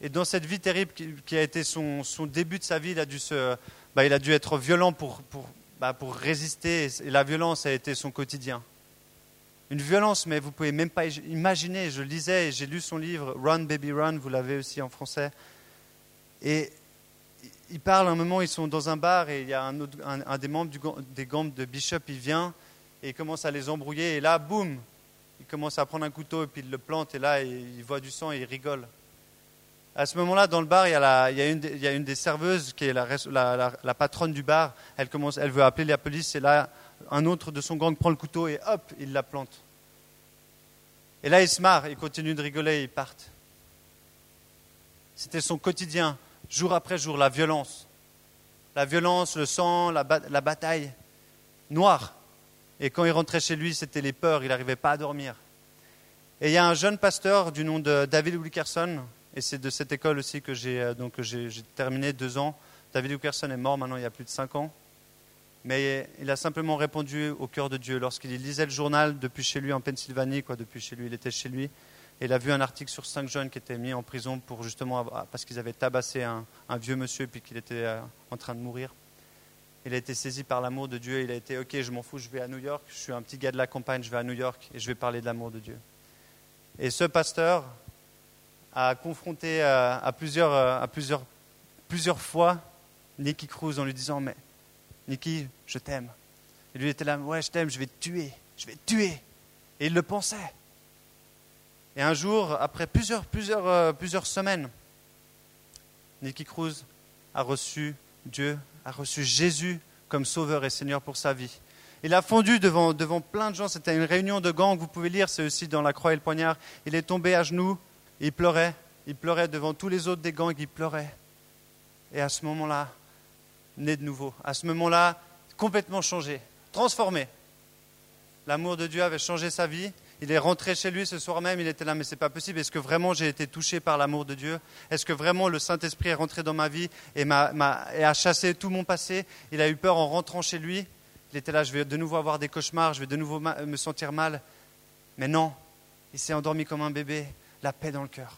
Speaker 1: Et dans cette vie terrible qui, a été son, son, début de sa vie, il a dû, se, bah, il a dû être violent pour, pour, bah, pour résister. Et la violence a été son quotidien une violence, mais vous pouvez même pas imaginer. Je lisais j'ai lu son livre Run Baby Run, vous l'avez aussi en français. Et il parle un moment, ils sont dans un bar et il y a un, autre, un, des membres des gangs de Bishop, il vient et il commence à les embrouiller. Et là, boum, il commence à prendre un couteau et puis il le plante. Et là, il voit du sang et il rigole. À ce moment-là, dans le bar, il y, a une, des serveuses qui est la, patronne du bar. Elle, commence, elle veut appeler la police et là, un autre de son gang prend le couteau et hop, il la plante. Et là, il se marre, il continue de rigoler et ils partent. C'était son quotidien, jour après jour, la violence. La violence, le sang, la, bataille noire. Et quand il rentrait chez lui, c'était les peurs, il n'arrivait pas à dormir. Et il y a un jeune pasteur du nom de David Wilkerson, et c'est de cette école aussi que j'ai euh, j'ai terminé deux ans. David Wilkerson est mort maintenant il y a plus de cinq ans, mais il a simplement répondu au cœur de Dieu lorsqu'il lisait le journal depuis chez lui en Pennsylvanie, quoi, depuis chez lui, il était chez lui, il a vu un article sur cinq jeunes qui étaient mis en prison pour justement parce qu'ils avaient tabassé un, vieux monsieur puis qu'il était euh, en train de mourir. Il a été saisi par l'amour de Dieu. Il a été, ok, je m'en fous, je vais à New York. Je suis un petit gars de la campagne, je vais à New York et je vais parler de l'amour de Dieu. Et ce pasteur a confronté euh, à, plusieurs, euh, à plusieurs, plusieurs fois Nicky Cruz en lui disant, mais Nicky, je t'aime. Et lui était là, ouais, je t'aime, je vais te tuer, je vais te tuer. Et il le pensait. Et un jour, après plusieurs, euh, semaines, Nicky Cruz a reçu Dieu a reçu Jésus comme sauveur et Seigneur pour sa vie. Il a fondu devant, devant plein de gens. C'était une réunion de gangs. Vous pouvez lire, c'est aussi dans la croix et le poignard. Il est tombé à genoux. Il pleurait. Il pleurait devant tous les autres des gangs. Il pleurait. Et à ce moment-là, né de nouveau. À ce moment-là, complètement changé, transformé. L'amour de Dieu avait changé sa vie. Il est rentré chez lui ce soir même, il était là, mais c'est pas possible. Est-ce que vraiment j'ai été touché par l'amour de Dieu? Est-ce que vraiment le Saint-Esprit est rentré dans ma vie et, a chassé tout mon passé? Il a eu peur en rentrant chez lui. Il était là, je vais de nouveau avoir des cauchemars, je vais de nouveau me sentir mal. Mais non, il s'est endormi comme un bébé, la paix dans le cœur.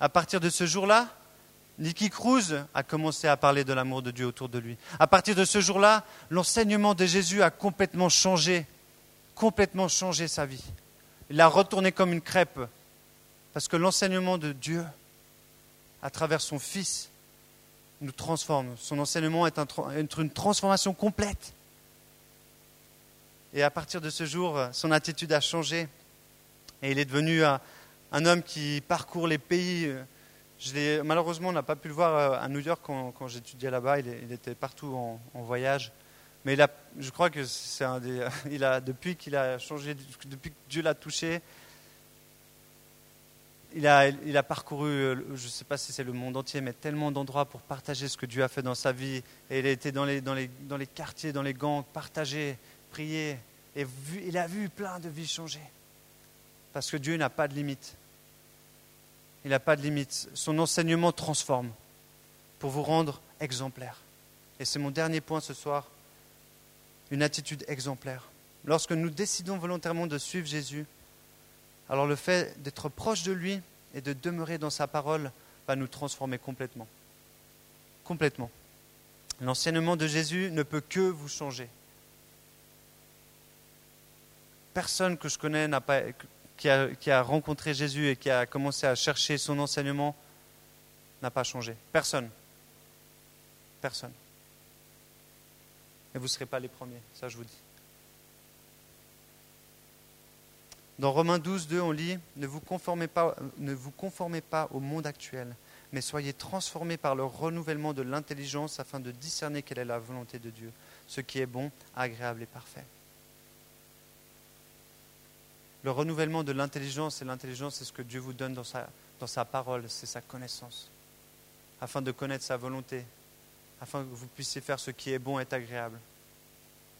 Speaker 1: À partir de ce jour-là, Nicky Cruz a commencé à parler de l'amour de Dieu autour de lui. À partir de ce jour-là, l'enseignement de Jésus a complètement changé complètement changé sa vie. Il l'a retourné comme une crêpe. Parce que l'enseignement de Dieu, à travers son Fils, nous transforme. Son enseignement est, une transformation complète. Et à partir de ce jour, son attitude a changé. Et il est devenu un, homme qui parcourt les pays. malheureusement, on n'a pas pu le voir euh, à New York quand, j'étudiais là-bas. Il, était partout en voyage. Mais je crois que c'est un des. *laughs* Il a, depuis qu'il a changé, depuis que Dieu l'a touché, il a, il a parcouru, je ne sais pas si c'est le monde entier, mais tellement d'endroits pour partager ce que Dieu a fait dans sa vie. Et il a été dans les, dans les, dans les quartiers, dans les gangs, partager, prier. Et il a vu plein de vies changer. Parce que Dieu n'a pas de limite. Il n'a pas de limite. Son enseignement transforme pour vous rendre exemplaire. Et c'est mon dernier point ce soir une attitude exemplaire. Lorsque nous décidons volontairement de suivre Jésus, alors le fait d'être proche de lui et de demeurer dans sa parole va nous transformer complètement. Complètement. L'enseignement de Jésus ne peut que vous changer. Personne que je connais pas, qui, a, qui a rencontré Jésus et qui a commencé à chercher son enseignement n'a pas changé. Personne. Personne. Et vous ne serez pas les premiers, ça je vous dis. Dans Romains 12, 2, on lit ne vous, conformez pas, ne vous conformez pas au monde actuel, mais soyez transformés par le renouvellement de l'intelligence afin de discerner quelle est la volonté de Dieu, ce qui est bon, agréable et parfait. Le renouvellement de l'intelligence, et l'intelligence, c'est ce que Dieu vous donne dans sa, dans sa parole, c'est sa connaissance, afin de connaître sa volonté, afin que vous puissiez faire ce qui est bon et agréable.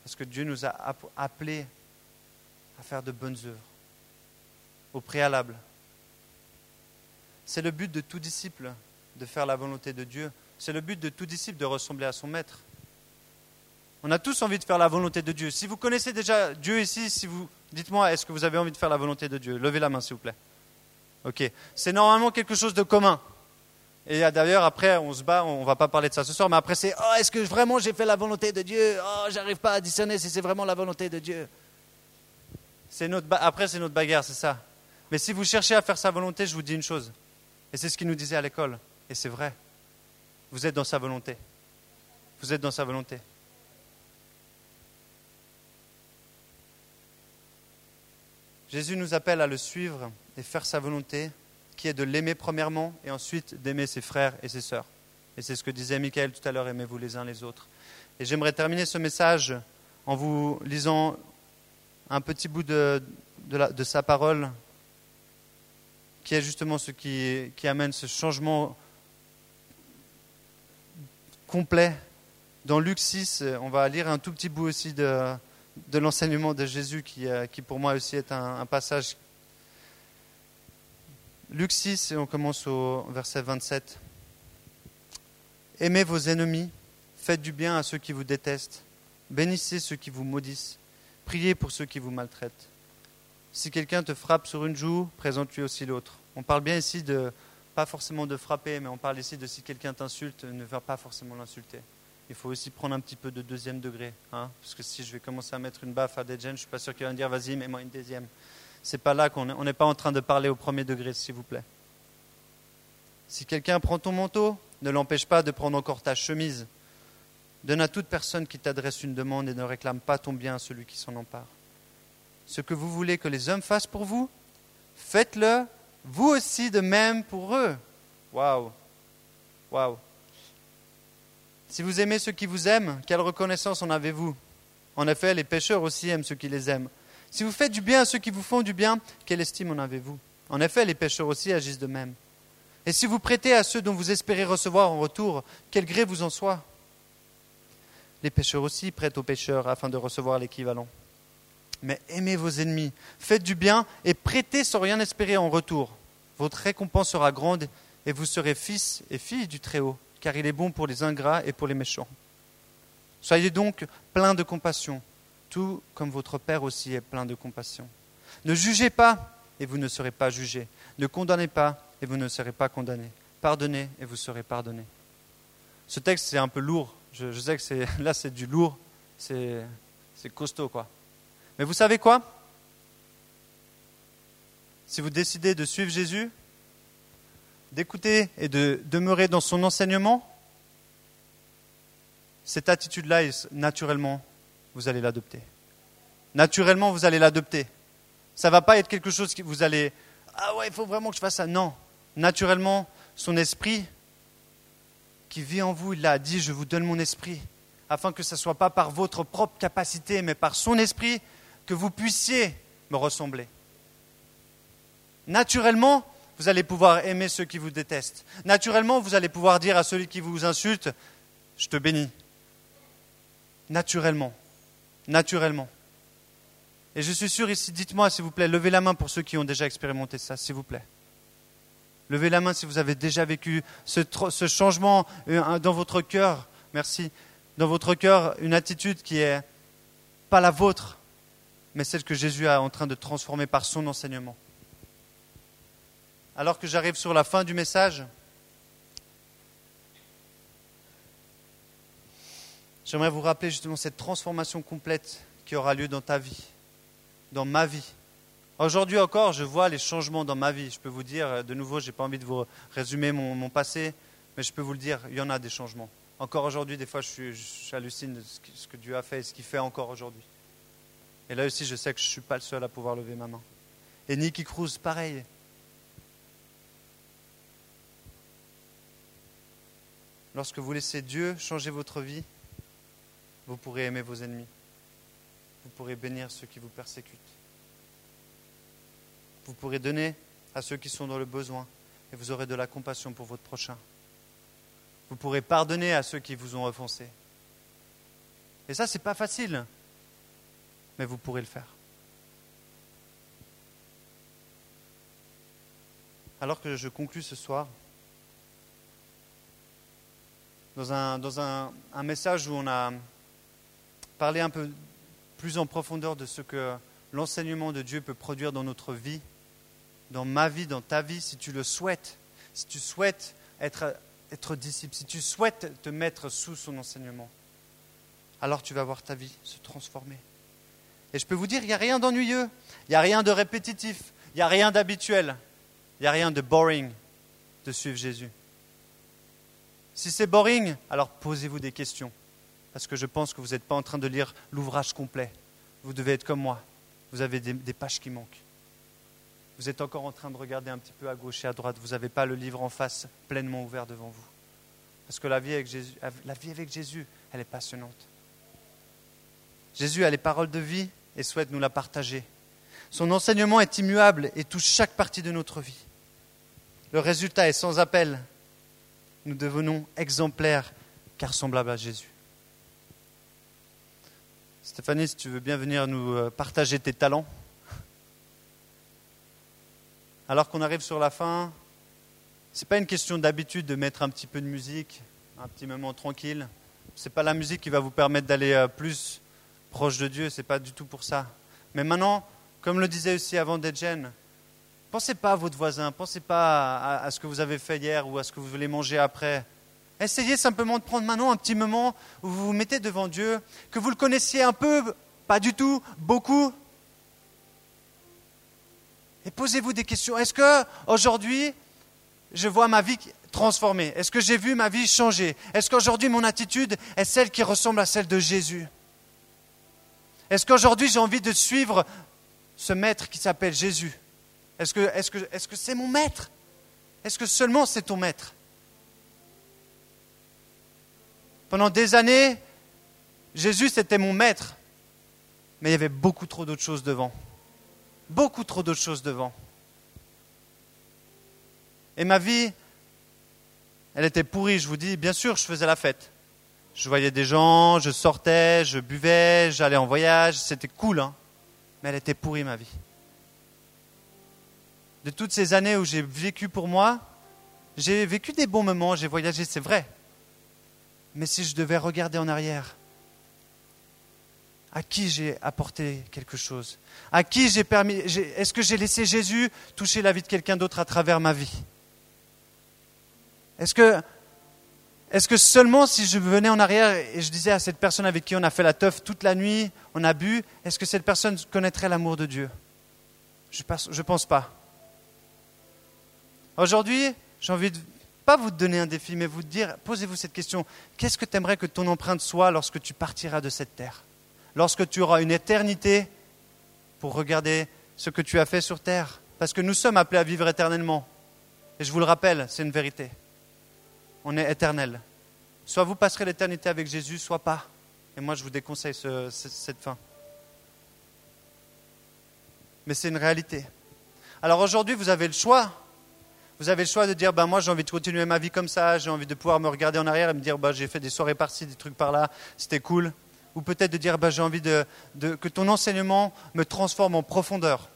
Speaker 1: Parce que Dieu nous a appelés à faire de bonnes œuvres, au préalable. C'est le but de tout disciple de faire la volonté de Dieu. C'est le but de tout disciple de ressembler à son maître. On a tous envie de faire la volonté de Dieu. Si vous connaissez déjà Dieu ici, si vous dites-moi, est-ce que vous avez envie de faire la volonté de Dieu? Levez la main, s'il vous plaît. C'est normalement quelque chose de commun. Et d'ailleurs, après, on se bat, on va pas parler de ça ce soir, mais après, c'est Oh, est-ce que vraiment j'ai fait la volonté de Dieu? Oh, j'arrive pas à discerner si c'est vraiment la volonté de Dieu. C'est notre après, c'est notre bagarre, c'est ça. Mais si vous cherchez à faire sa volonté, je vous dis une chose. Et c'est ce qu'il nous disait à l'école. Et c'est vrai. Vous êtes dans sa volonté. Vous êtes dans sa volonté. Jésus nous appelle à le suivre et faire sa volonté, qui est de l'aimer premièrement et ensuite d'aimer ses frères et ses sœurs. Et c'est ce que disait Michael tout à l'heure, aimez-vous les uns les autres. Et j'aimerais terminer ce message en vous lisant un petit bout de, sa parole, qui est justement ce qui, amène ce changement complet. Dans Luc 6, on va lire un tout petit bout aussi de, l'enseignement de Jésus, qui, euh, qui, pour moi aussi est un passage. Luc 6, et on commence au verset 27. Aimez vos ennemis, faites du bien à ceux qui vous détestent, bénissez ceux qui vous maudissent, priez pour ceux qui vous maltraitent. Si quelqu'un te frappe sur une joue, présente-lui aussi l'autre. On parle bien ici de, pas forcément de frapper, mais on parle ici de si quelqu'un t'insulte, ne va pas forcément l'insulter. Il faut aussi prendre un petit peu de deuxième degré, hein, parce que si je vais commencer à mettre une baffe à des jeunes, je ne suis pas sûr qu'il va me dire vas-y, mets-moi une deuxième. C'est pas là qu'on n'est pas en train de parler au premier degré, s'il vous plaît. Si quelqu'un prend ton manteau, ne l'empêche pas de prendre encore ta chemise. Donne à toute personne qui t'adresse une demande et ne réclame pas ton bien à celui qui s'en empare. Ce que vous voulez que les hommes fassent pour vous, faites-le vous aussi de même pour eux. Waouh! Waouh! Si vous aimez ceux qui vous aiment, quelle reconnaissance en avez-vous? En effet, les pécheurs aussi aiment ceux qui les aiment. Si vous faites du bien à ceux qui vous font du bien, quelle estime en avez-vous? En effet, les pécheurs aussi agissent de même. Et si vous prêtez à ceux dont vous espérez recevoir en retour, quel gré vous en soit? Les pécheurs aussi prêtent aux pécheurs afin de recevoir l'équivalent. Mais aimez vos ennemis, faites du bien et prêtez sans rien espérer en retour. Votre récompense sera grande et vous serez fils et filles du Très-Haut, car il est bon pour les ingrats et pour les méchants. Soyez donc pleins de compassion, tout comme votre Père aussi est plein de compassion. Ne jugez pas et vous ne serez pas jugés. Ne condamnez pas et vous ne serez pas condamnés. Pardonnez et vous serez pardonnés. Ce texte, c'est un peu lourd. Je, sais que c'est, *laughs* là, c'est du lourd. C'est, costaud, quoi. Mais vous savez quoi? Si vous décidez de suivre Jésus, d'écouter et de demeurer dans son enseignement, cette attitude-là, naturellement, vous allez l'adopter. Naturellement, vous allez l'adopter. Ça ne va pas être quelque chose que vous allez Ah ouais, il faut vraiment que je fasse ça. Non naturellement son esprit qui vit en vous. Il a dit, je vous donne mon esprit, afin que ce ne soit pas par votre propre capacité, mais par son esprit, que vous puissiez me ressembler. Naturellement, vous allez pouvoir aimer ceux qui vous détestent. Naturellement, vous allez pouvoir dire à celui qui vous insulte, je te bénis. Naturellement. Naturellement. Et je suis sûr ici, dites-moi s'il vous plaît, levez la main pour ceux qui ont déjà expérimenté ça, s'il vous plaît. Levez la main si vous avez déjà vécu ce, changement euh, dans votre cœur. Merci. Dans votre cœur, une attitude qui est pas la vôtre, mais celle que Jésus est en train de transformer par son enseignement. Alors que j'arrive sur la fin du message, j'aimerais vous rappeler justement cette transformation complète qui aura lieu dans ta vie, dans ma vie, Aujourd'hui encore, je vois les changements dans ma vie. Je peux vous dire, euh, de nouveau, je n'ai pas envie de vous résumer mon, passé, mais je peux vous le dire, il y en a des changements. Encore aujourd'hui, des fois, j'hallucine de ce que Dieu a fait et ce qu'il fait encore aujourd'hui. Et là aussi, je sais que je ne suis pas le seul à pouvoir lever ma main. Et Nicky Cruz, pareil. Lorsque vous laissez Dieu changer votre vie, vous pourrez aimer vos ennemis. Vous pourrez bénir ceux qui vous persécutent. Vous pourrez donner à ceux qui sont dans le besoin et vous aurez de la compassion pour votre prochain. Vous pourrez pardonner à ceux qui vous ont offensé. Et ça, ce n'est pas facile, mais vous pourrez le faire. Alors que je conclus ce soir, dans un, dans un, un message où on a parlé un peu plus en profondeur de ce que l'enseignement de Dieu peut produire dans notre vie, dans ma vie, dans ta vie, si tu le souhaites, si tu souhaites être disciple, si tu souhaites te mettre sous son enseignement, alors tu vas voir ta vie se transformer. Et je peux vous dire, il n'y a rien d'ennuyeux, il n'y a rien de répétitif, il n'y a rien d'habituel, il n'y a rien de boring de suivre Jésus. Si c'est boring, alors posez-vous des questions, parce que je pense que vous n'êtes pas en train de lire l'ouvrage complet. Vous devez être comme moi, vous avez des, pages qui manquent. vous êtes encore en train de regarder un petit peu à gauche et à droite. Vous n'avez pas le livre en face pleinement ouvert devant vous. Parce que la vie avec Jésus, la vie avec Jésus elle est passionnante. Jésus a les paroles de vie et souhaite nous la partager. Son enseignement est immuable et touche chaque partie de notre vie. Le résultat est sans appel. Nous devenons exemplaires car semblables à Jésus. Stéphanie, si tu veux bien venir nous euh, partager tes talents. Alors qu'on arrive sur la fin, ce n'est pas une question d'habitude de mettre un petit peu de musique, un petit moment tranquille. Ce n'est pas la musique qui va vous permettre d'aller euh, plus proche de Dieu, ce n'est pas du tout pour ça. Mais maintenant, comme le disait aussi avant Dejen, pensez pas à votre voisin, pensez pas à, ce que vous avez fait hier ou à ce que vous voulez manger après. Essayez simplement de prendre maintenant un petit moment où vous vous mettez devant Dieu, que vous le connaissiez un peu, pas du tout, beaucoup. Et posez-vous des questions. Est-ce que aujourd'hui, je vois ma vie transformée? Est-ce que j'ai vu ma vie changer? Est-ce qu'aujourd'hui, mon attitude est celle qui ressemble à celle de Jésus? Est-ce qu'aujourd'hui j'ai envie de suivre ce maître qui s'appelle Jésus? Est-ce que c'est -ce est -ce c'est mon maître? Est-ce que seulement c'est ton maître? Pendant des années, Jésus c'était mon maître, mais il y avait beaucoup trop d'autres choses devant. Beaucoup trop d'autres choses devant. Et ma vie, elle était pourrie, je vous dis, bien sûr, je faisais la fête. Je voyais des gens, je sortais, je buvais, j'allais en voyage, c'était cool, hein. mais elle était pourrie ma vie. De toutes ces années où j'ai vécu pour moi, j'ai vécu des bons moments, j'ai voyagé, c'est vrai. Mais si je devais regarder en arrière, à qui j'ai apporté quelque chose? À qui j'ai permis Est-ce que j'ai laissé Jésus toucher la vie de quelqu'un d'autre à travers ma vie? Est-ce que est-ce que seulement si je venais en arrière et je disais à cette personne avec qui on a fait la teuf toute la nuit, on a bu, est-ce que cette personne connaîtrait l'amour de Dieu? Je ne pense pas. Aujourd'hui, j'ai envie de pas vous donner un défi, mais vous dire, posez-vous cette question, qu'est-ce que tu aimerais que ton empreinte soit lorsque tu partiras de cette terre? Lorsque tu auras une éternité pour regarder ce que tu as fait sur terre? Parce que nous sommes appelés à vivre éternellement. Et je vous le rappelle, c'est une vérité on est éternel. Soit vous passerez l'éternité avec Jésus, soit pas. Et moi, je vous déconseille cette fin. Mais c'est une réalité. Alors aujourd'hui, vous avez le choix. Vous avez le choix de dire, ben moi j'ai envie de continuer ma vie comme ça, j'ai envie de pouvoir me regarder en arrière et me dire, ben, j'ai fait des soirées par-ci, des trucs par-là, c'était cool. Ou peut-être de dire, ben, j'ai envie de, que ton enseignement me transforme en profondeur.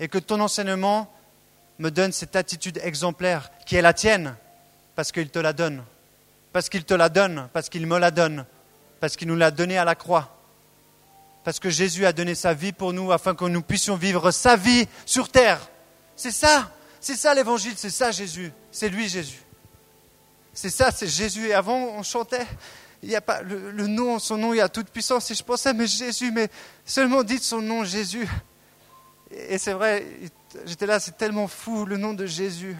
Speaker 1: Et que ton enseignement me donne cette attitude exemplaire qui est la tienne, parce qu'il te la donne. Parce qu'il te la donne, parce qu'il me la donne, parce qu'il nous l'a donnée à la croix. Parce que Jésus a donné sa vie pour nous afin que nous puissions vivre sa vie sur terre. C'est ça, c'est ça l'évangile, c'est ça Jésus, c'est lui Jésus. C'est ça, c'est Jésus. Et avant, on chantait, il n'y a pas le, nom, son nom, il y a toute puissance. Et je pensais, mais Jésus, mais seulement dites son nom, Jésus. Et c'est vrai, j'étais là, c'est tellement fou, le nom de Jésus.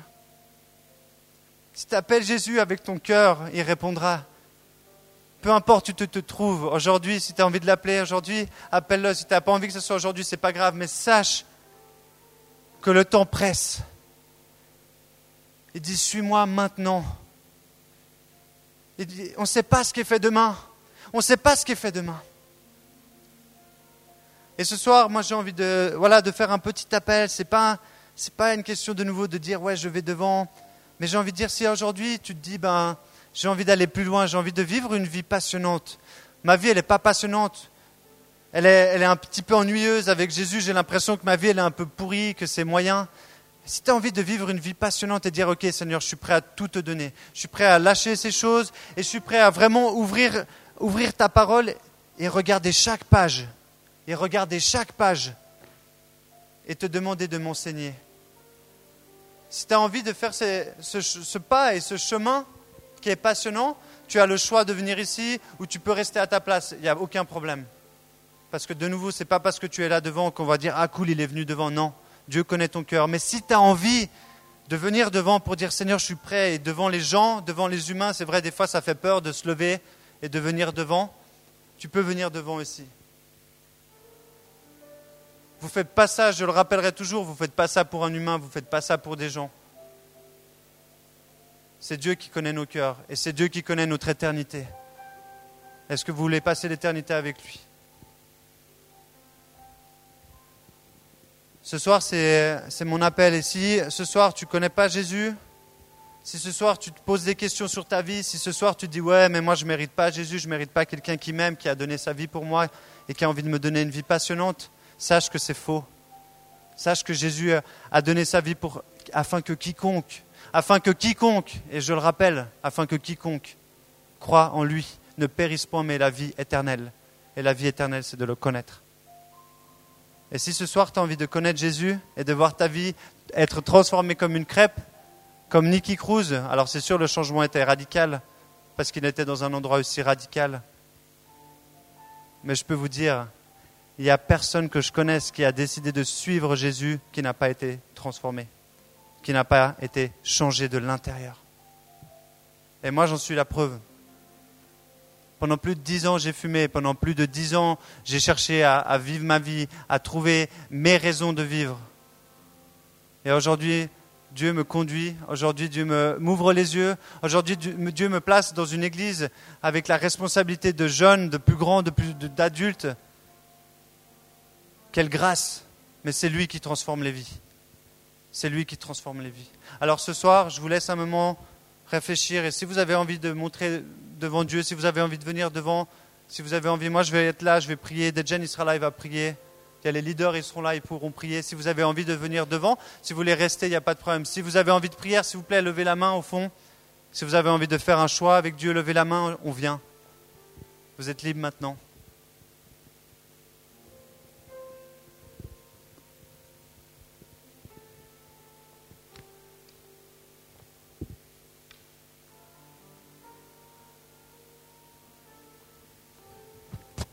Speaker 1: Si tu appelles Jésus avec ton cœur, il répondra. Peu importe où tu te trouves aujourd'hui, si tu as envie de l'appeler aujourd'hui, appelle-le. Si tu n'as pas envie que ce soit aujourd'hui, ce n'est pas grave, mais sache que le temps presse. Il dit, suis-moi maintenant. On ne sait pas ce qui est fait demain. On ne sait pas ce qui est fait demain. Et ce soir, moi j'ai envie de, voilà, de faire un petit appel. Ce n'est pas, pas une question de nouveau de dire, ouais, je vais devant mais j'ai envie de dire, si aujourd'hui tu te dis, ben, j'ai envie d'aller plus loin, j'ai envie de vivre une vie passionnante. Ma vie, elle n'est pas passionnante. Elle est, elle est un petit peu ennuyeuse. Avec Jésus, j'ai l'impression que ma vie, elle est un peu pourrie, que c'est moyen. Si tu as envie de vivre une vie passionnante et dire, OK, Seigneur, je suis prêt à tout te donner. Je suis prêt à lâcher ces choses et je suis prêt à vraiment ouvrir, ta parole et regarder chaque page. Et regarder chaque page et te demander de m'enseigner si tu as envie de faire ce, pas et ce chemin qui est passionnant, tu as le choix de venir ici ou tu peux rester à ta place. Il n'y a aucun problème. Parce que de nouveau, ce n'est pas parce que tu es là devant qu'on va dire Ah, cool, il est venu devant. Non, Dieu connaît ton cœur. Mais si tu as envie de venir devant pour dire Seigneur, je suis prêt, et devant les gens, devant les humains, c'est vrai, des fois ça fait peur de se lever et de venir devant, tu peux venir devant aussi. Vous faites pas ça, je le rappellerai toujours, vous faites pas ça pour un humain, vous faites pas ça pour des gens. C'est Dieu qui connaît nos cœurs et c'est Dieu qui connaît notre éternité. Est-ce que vous voulez passer l'éternité avec lui? Ce soir, c'est mon appel. Et si ce soir, tu ne connais pas Jésus, si ce soir, tu te poses des questions sur ta vie, si ce soir, tu te dis, ouais, mais moi, je ne mérite pas Jésus, je ne mérite pas quelqu'un qui m'aime, qui a donné sa vie pour moi et qui a envie de me donner une vie passionnante, sache que c'est faux. Sache que Jésus a donné sa vie pour, afin que quiconque, afin que quiconque, et je le rappelle, afin que quiconque croit en lui ne périsse point, mais la vie éternelle. Et la vie éternelle, c'est de le connaître. Et si ce soir tu as envie de connaître Jésus et de voir ta vie être transformée comme une crêpe, comme Nicky Cruz, alors c'est sûr le changement était radical, parce qu'il était dans un endroit aussi radical. Mais je peux vous dire, il n'y a personne que je connaisse qui a décidé de suivre Jésus qui n'a pas été transformé, qui n'a pas été changé de l'intérieur. Et moi, j'en suis la preuve. Pendant plus de dix ans, j'ai fumé. Pendant plus de dix ans, j'ai cherché à, vivre ma vie, à trouver mes raisons de vivre. Et aujourd'hui, Dieu me conduit. Aujourd'hui, Dieu m'ouvre les yeux. Aujourd'hui, Dieu me place dans une église avec la responsabilité de jeunes, de plus grands, de plus d'adultes. Quelle grâce Mais c'est lui qui transforme les vies. C'est lui qui transforme les vies. Alors ce soir, je vous laisse un moment réfléchir. Et si vous avez envie de montrer devant Dieu, si vous avez envie de venir devant, si vous avez envie, moi je vais être là, je vais prier. Dejan il sera là, il va prier. Il y a les leaders, ils seront là, ils pourront prier. Si vous avez envie de venir devant, si vous voulez rester, il n'y a pas de problème. Si vous avez envie de prière, s'il vous plaît, levez la main au fond. Si vous avez envie de faire un choix avec Dieu, levez la main, on vient. Vous êtes libre maintenant.